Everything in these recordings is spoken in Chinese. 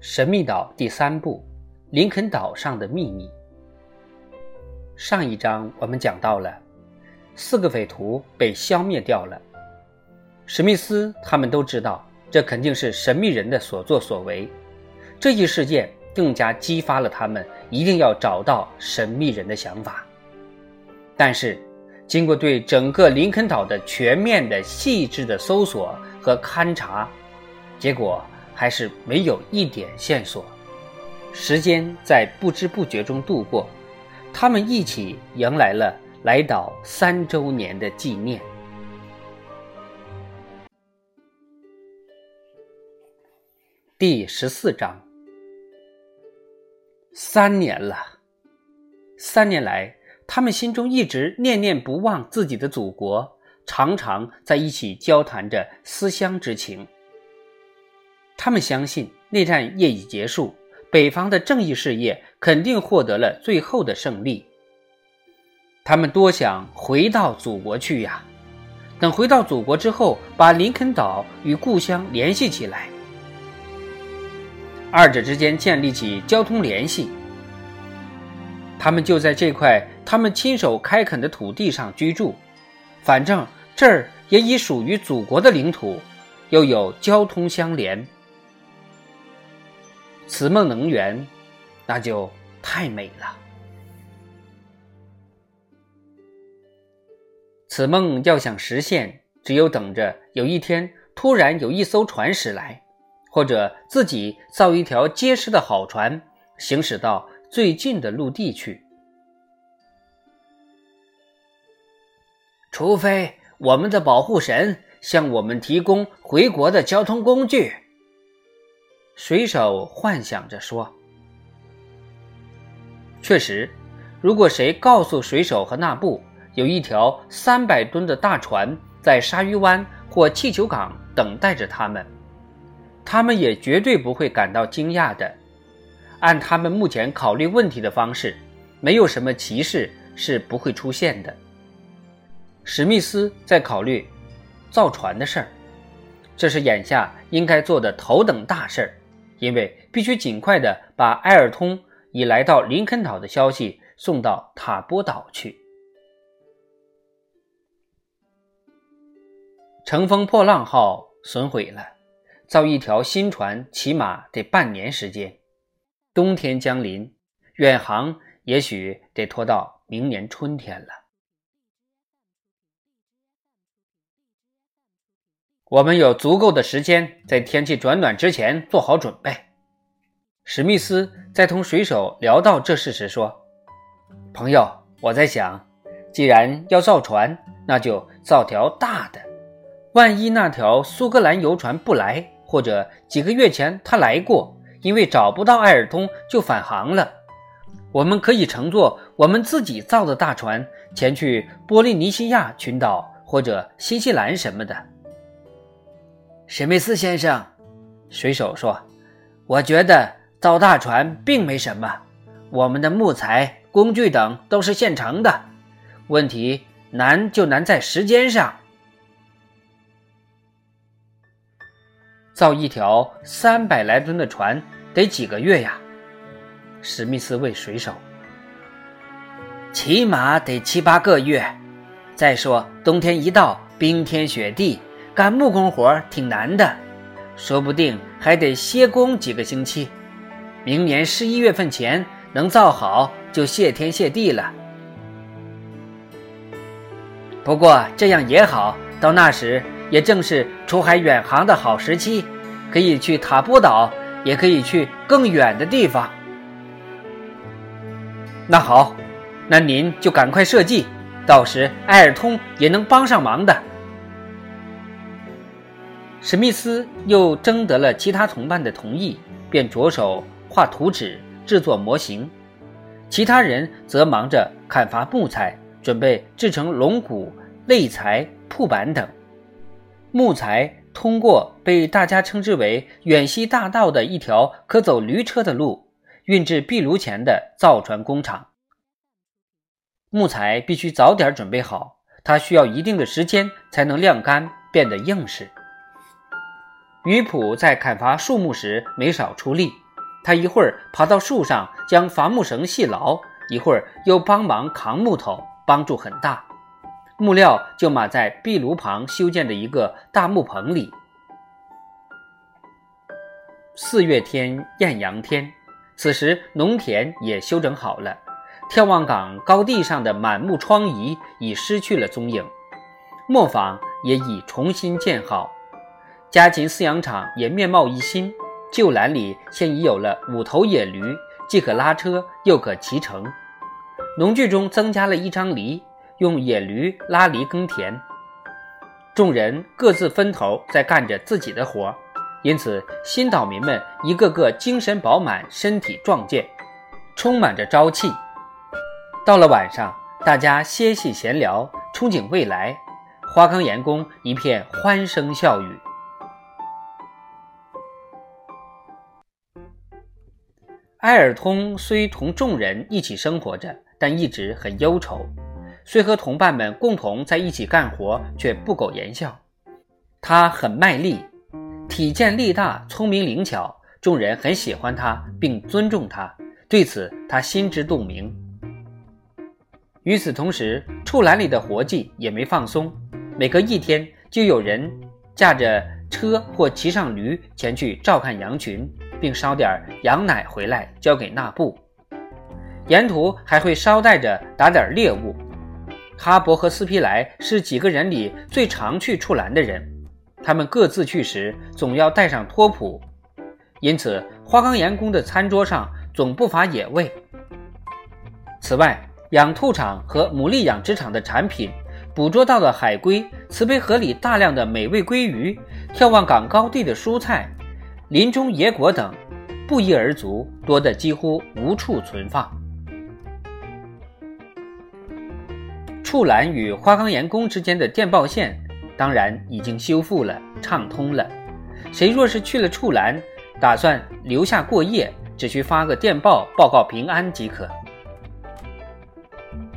神秘岛第三部：林肯岛上的秘密。上一章我们讲到了，四个匪徒被消灭掉了。史密斯他们都知道，这肯定是神秘人的所作所为。这一事件更加激发了他们一定要找到神秘人的想法。但是，经过对整个林肯岛的全面的、细致的搜索和勘察，结果。还是没有一点线索，时间在不知不觉中度过，他们一起迎来了来岛三周年的纪念。第十四章，三年了，三年来，他们心中一直念念不忘自己的祖国，常常在一起交谈着思乡之情。他们相信内战业已结束，北方的正义事业肯定获得了最后的胜利。他们多想回到祖国去呀！等回到祖国之后，把林肯岛与故乡联系起来，二者之间建立起交通联系。他们就在这块他们亲手开垦的土地上居住，反正这儿也已属于祖国的领土，又有交通相连。此梦能圆，那就太美了。此梦要想实现，只有等着有一天突然有一艘船驶来，或者自己造一条结实的好船，行驶到最近的陆地去。除非我们的保护神向我们提供回国的交通工具。水手幻想着说：“确实，如果谁告诉水手和纳布有一条三百吨的大船在鲨鱼湾或气球港等待着他们，他们也绝对不会感到惊讶的。按他们目前考虑问题的方式，没有什么歧视是不会出现的。”史密斯在考虑造船的事儿，这是眼下应该做的头等大事儿。因为必须尽快的把埃尔通已来到林肯岛的消息送到塔波岛去。乘风破浪号损毁了，造一条新船起码得半年时间。冬天将临，远航也许得拖到明年春天了。我们有足够的时间在天气转暖之前做好准备。史密斯在同水手聊到这事时说：“朋友，我在想，既然要造船，那就造条大的。万一那条苏格兰游船不来，或者几个月前他来过，因为找不到艾尔通就返航了，我们可以乘坐我们自己造的大船前去波利尼西亚群岛或者新西兰什么的。”史密斯先生，水手说：“我觉得造大船并没什么，我们的木材、工具等都是现成的。问题难就难在时间上。造一条三百来吨的船得几个月呀？”史密斯问水手。“起码得七八个月。再说冬天一到，冰天雪地。”干木工活挺难的，说不定还得歇工几个星期。明年十一月份前能造好，就谢天谢地了。不过这样也好，到那时也正是出海远航的好时期，可以去塔波岛，也可以去更远的地方。那好，那您就赶快设计，到时埃尔通也能帮上忙的。史密斯又征得了其他同伴的同意，便着手画图纸、制作模型。其他人则忙着砍伐木材，准备制成龙骨、肋材、铺板等。木材通过被大家称之为“远西大道”的一条可走驴车的路，运至壁炉前的造船工厂。木材必须早点准备好，它需要一定的时间才能晾干，变得硬实。鱼普在砍伐树木时没少出力，他一会儿爬到树上将伐木绳系牢，一会儿又帮忙扛木头，帮助很大。木料就码在壁炉旁修建的一个大木棚里。四月天，艳阳天，此时农田也修整好了。眺望岗高地上的满目疮痍已失去了踪影，磨坊也已重新建好，家禽饲养场也面貌一新。旧栏里现已有了五头野驴，既可拉车又可骑乘。农具中增加了一张犁，用野驴拉犁耕田。众人各自分头在干着自己的活，因此新岛民们一个个精神饱满，身体壮健，充满着朝气。到了晚上，大家歇息闲聊，憧憬未来。花岗岩宫一片欢声笑语。埃尔通虽同众人一起生活着，但一直很忧愁。虽和同伴们共同在一起干活，却不苟言笑。他很卖力，体健力大，聪明灵巧，众人很喜欢他，并尊重他。对此，他心知肚明。与此同时，畜栏里的活计也没放松。每隔一天，就有人驾着车或骑上驴前去照看羊群，并捎点羊奶回来交给纳布。沿途还会捎带着打点猎物。哈勃和斯皮莱是几个人里最常去处栏的人，他们各自去时总要带上托普，因此花岗岩宫的餐桌上总不乏野味。此外，养兔场和牡蛎养殖场的产品，捕捉到的海龟，慈悲河里大量的美味鲑鱼，眺望港高地的蔬菜，林中野果等，不一而足，多得几乎无处存放。处栏与花岗岩宫之间的电报线，当然已经修复了，畅通了。谁若是去了处栏，打算留下过夜，只需发个电报报告平安即可。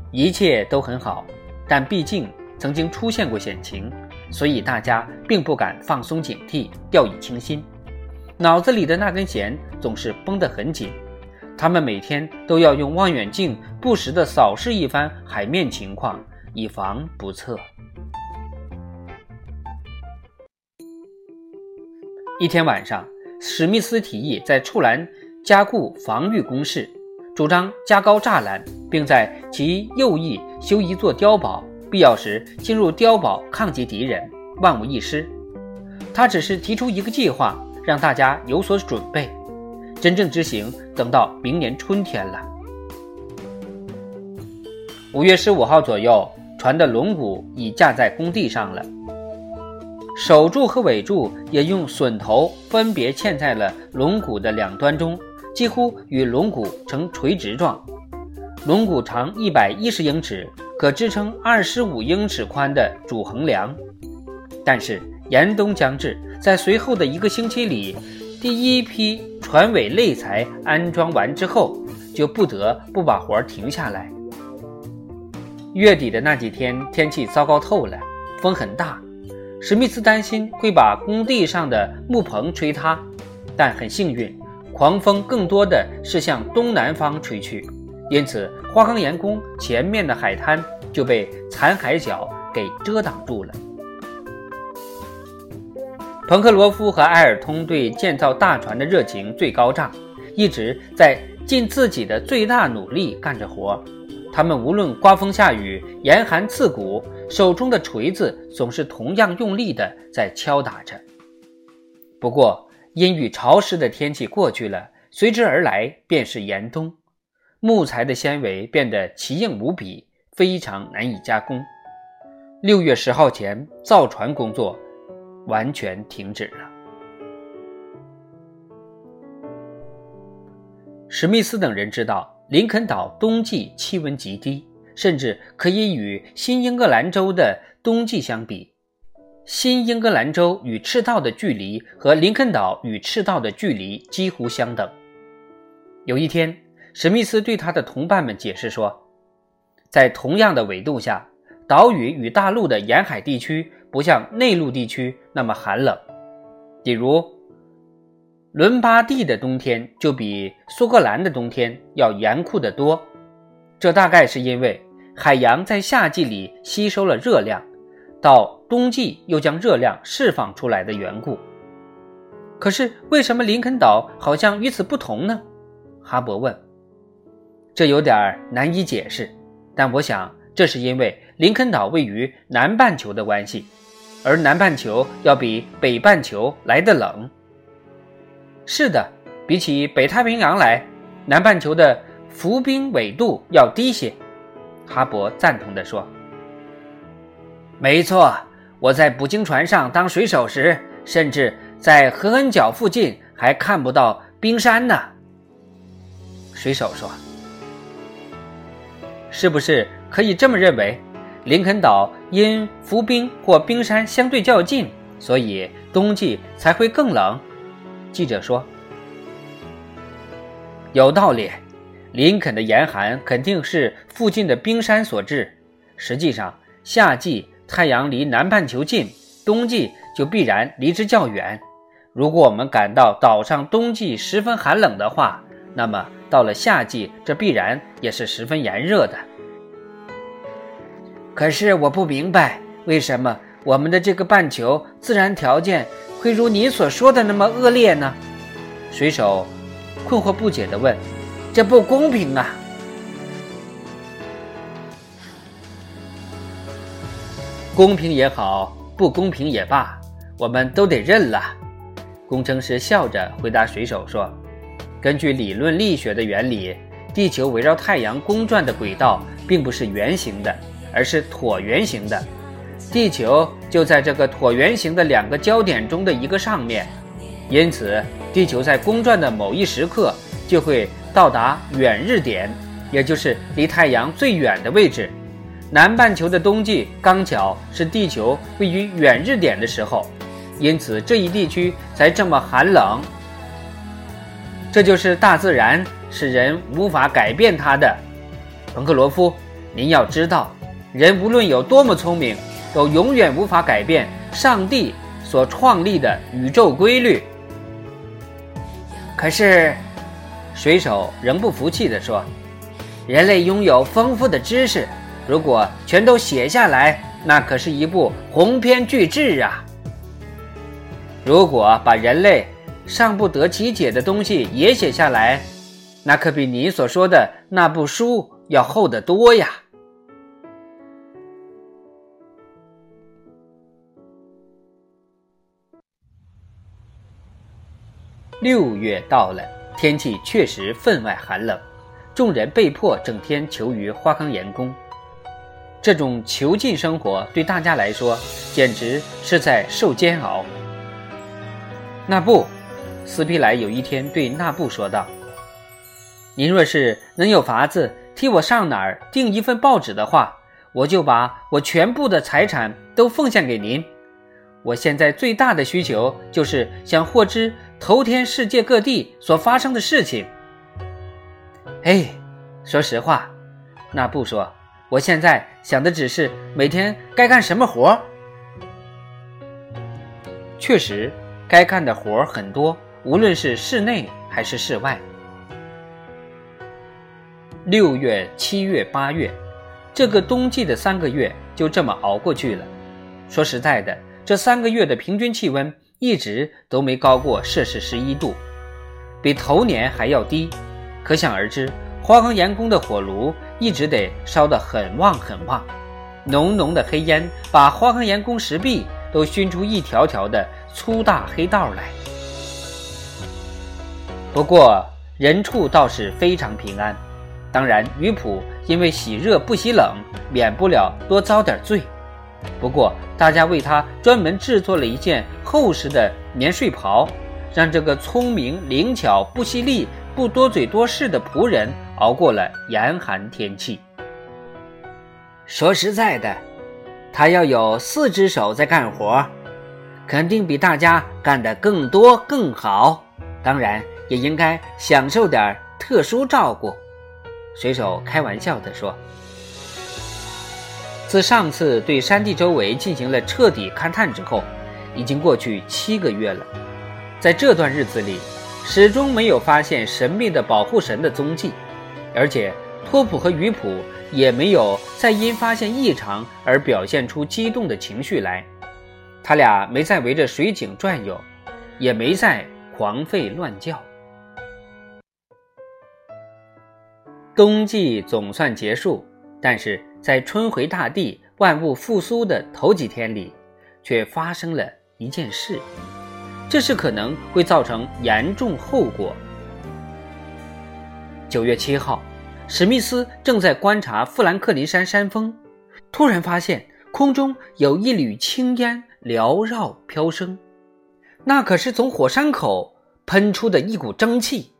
一切都很好，但毕竟曾经出现过险情，所以大家并不敢放松警惕，掉以轻心。脑子里的那根弦总是绷得很紧，他们每天都要用望远镜不时地扫视一番海面情况，以防不测。一天晚上，史密斯提议在处栏加固防御工事。主张加高栅栏，并在其右翼修一座碉堡，必要时进入碉堡抗击敌人，万无一失。他只是提出一个计划，让大家有所准备。真正执行，等到明年春天了。五月十五号左右，船的龙骨已架在工地上了，首柱和尾柱也用榫头分别嵌在了龙骨的两端中。几乎与龙骨呈垂直状，龙骨长一百一十英尺，可支撑二十五英尺宽的主横梁。但是严冬将至，在随后的一个星期里，第一批船尾肋材安装完之后，就不得不把活停下来。月底的那几天，天气糟糕透了，风很大，史密斯担心会把工地上的木棚吹塌，但很幸运。狂风更多的是向东南方吹去，因此花岗岩宫前面的海滩就被残海角给遮挡住了。彭克罗夫和埃尔通对建造大船的热情最高涨，一直在尽自己的最大努力干着活。他们无论刮风下雨、严寒刺骨，手中的锤子总是同样用力地在敲打着。不过，阴雨潮湿的天气过去了，随之而来便是严冬，木材的纤维变得奇硬无比，非常难以加工。六月十号前，造船工作完全停止了。史密斯等人知道，林肯岛冬季气温极低，甚至可以与新英格兰州的冬季相比。新英格兰州与赤道的距离和林肯岛与赤道的距离几乎相等。有一天，史密斯对他的同伴们解释说，在同样的纬度下，岛屿与大陆的沿海地区不像内陆地区那么寒冷。比如，伦巴第的冬天就比苏格兰的冬天要严酷得多。这大概是因为海洋在夏季里吸收了热量，到冬季又将热量释放出来的缘故。可是为什么林肯岛好像与此不同呢？哈勃问。这有点难以解释，但我想这是因为林肯岛位于南半球的关系，而南半球要比北半球来得冷。是的，比起北太平洋来，南半球的浮冰纬度要低些。哈勃赞同地说：“没错，我在捕鲸船上当水手时，甚至在合恩角附近还看不到冰山呢。”水手说。是不是可以这么认为？林肯岛因浮冰或冰山相对较近，所以冬季才会更冷。记者说：“有道理。林肯的严寒肯定是附近的冰山所致。实际上，夏季太阳离南半球近，冬季就必然离之较远。如果我们感到岛上冬季十分寒冷的话，那么。”到了夏季，这必然也是十分炎热的。可是我不明白，为什么我们的这个半球自然条件会如你所说的那么恶劣呢？水手困惑不解地问：“这不公平啊！”公平也好，不公平也罢，我们都得认了。工程师笑着回答水手说。根据理论力学的原理，地球围绕太阳公转的轨道并不是圆形的，而是椭圆形的。地球就在这个椭圆形的两个焦点中的一个上面，因此地球在公转的某一时刻就会到达远日点，也就是离太阳最远的位置。南半球的冬季刚巧是地球位于远日点的时候，因此这一地区才这么寒冷。这就是大自然，是人无法改变它的。彭克罗夫，您要知道，人无论有多么聪明，都永远无法改变上帝所创立的宇宙规律。可是，水手仍不服气地说：“人类拥有丰富的知识，如果全都写下来，那可是一部鸿篇巨制啊！如果把人类……”尚不得其解的东西也写下来，那可比你所说的那部书要厚得多呀。六月到了，天气确实分外寒冷，众人被迫整天囚于花岗岩宫。这种囚禁生活对大家来说简直是在受煎熬。那不。斯皮莱有一天对纳布说道：“您若是能有法子替我上哪儿订一份报纸的话，我就把我全部的财产都奉献给您。我现在最大的需求就是想获知头天世界各地所发生的事情。”哎，说实话，那不说：“我现在想的只是每天该干什么活。确实，该干的活很多。”无论是室内还是室外，六月、七月、八月，这个冬季的三个月就这么熬过去了。说实在的，这三个月的平均气温一直都没高过摄氏十一度，比头年还要低。可想而知，花岗岩宫的火炉一直得烧得很旺很旺，浓浓的黑烟把花岗岩宫石壁都熏出一条条的粗大黑道来。不过人畜倒是非常平安，当然鱼普因为喜热不喜冷，免不了多遭点罪。不过大家为他专门制作了一件厚实的棉睡袍，让这个聪明灵巧、不犀利、不多嘴多事的仆人熬过了严寒天气。说实在的，他要有四只手在干活，肯定比大家干得更多更好。当然。也应该享受点特殊照顾，水手开玩笑地说。自上次对山地周围进行了彻底勘探之后，已经过去七个月了。在这段日子里，始终没有发现神秘的保护神的踪迹，而且托普和鱼普也没有再因发现异常而表现出激动的情绪来。他俩没再围着水井转悠，也没再狂吠乱叫。冬季总算结束，但是在春回大地、万物复苏的头几天里，却发生了一件事，这是可能会造成严重后果。九月七号，史密斯正在观察富兰克林山山峰，突然发现空中有一缕青烟缭绕飘升，那可是从火山口喷出的一股蒸汽。